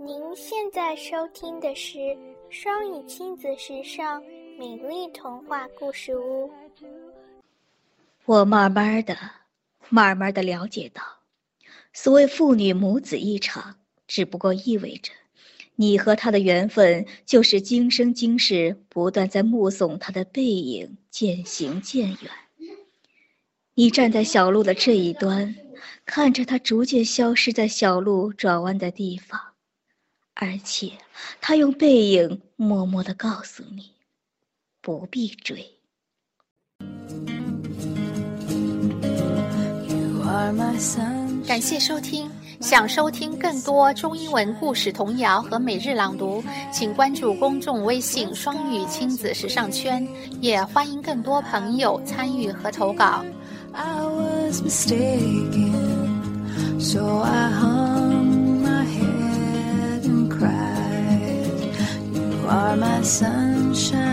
您现在收听的是双语亲子时尚美丽童话故事屋。我慢慢的、慢慢的了解到，所谓父女母子一场，只不过意味着，你和他的缘分就是今生今世不断在目送他的背影渐行渐远。你站在小路的这一端，看着他逐渐消失在小路转弯的地方。而且，他用背影默默的告诉你，不必追。感谢收听，想收听更多中英文故事童谣和每日朗读，请关注公众微信“双语亲子时尚圈”，也欢迎更多朋友参与和投稿。Are my sunshine